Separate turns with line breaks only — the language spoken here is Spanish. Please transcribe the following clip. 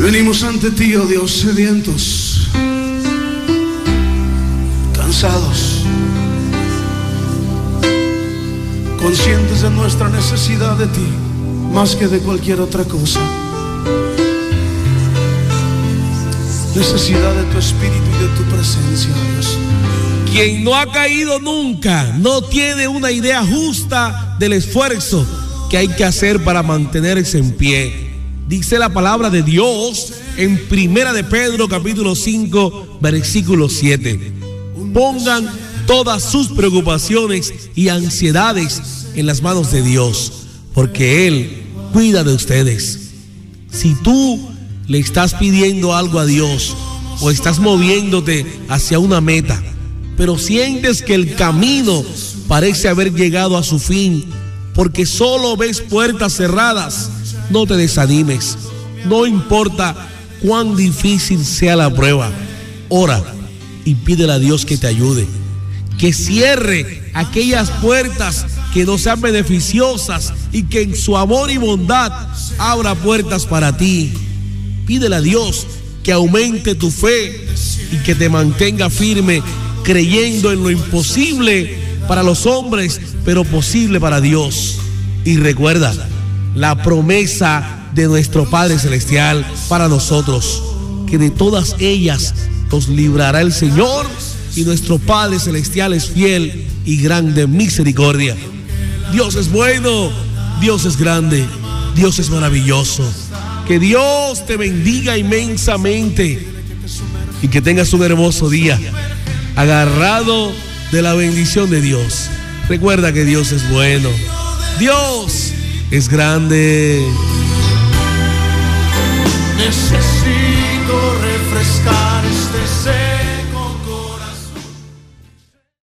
Venimos ante ti, oh Dios, sedientos, cansados, conscientes de nuestra necesidad de ti, más que de cualquier otra cosa. Necesidad de tu espíritu y de tu presencia, Dios.
Quien no ha caído nunca no tiene una idea justa del esfuerzo que hay que hacer para mantenerse en pie. Dice la palabra de Dios en Primera de Pedro capítulo 5 versículo 7. Pongan todas sus preocupaciones y ansiedades en las manos de Dios, porque Él cuida de ustedes. Si tú le estás pidiendo algo a Dios o estás moviéndote hacia una meta, pero sientes que el camino parece haber llegado a su fin, porque solo ves puertas cerradas, no te desanimes. No importa cuán difícil sea la prueba, ora y pídele a Dios que te ayude, que cierre aquellas puertas que no sean beneficiosas y que en su amor y bondad abra puertas para ti. Pídele a Dios que aumente tu fe y que te mantenga firme creyendo en lo imposible para los hombres, pero posible para Dios. Y recuerda la promesa de nuestro Padre Celestial para nosotros, que de todas ellas nos librará el Señor y nuestro Padre Celestial es fiel y grande misericordia. Dios es bueno, Dios es grande, Dios es maravilloso. Que Dios te bendiga inmensamente y que tengas un hermoso día agarrado de la bendición de Dios. Recuerda que Dios es bueno. Dios es grande.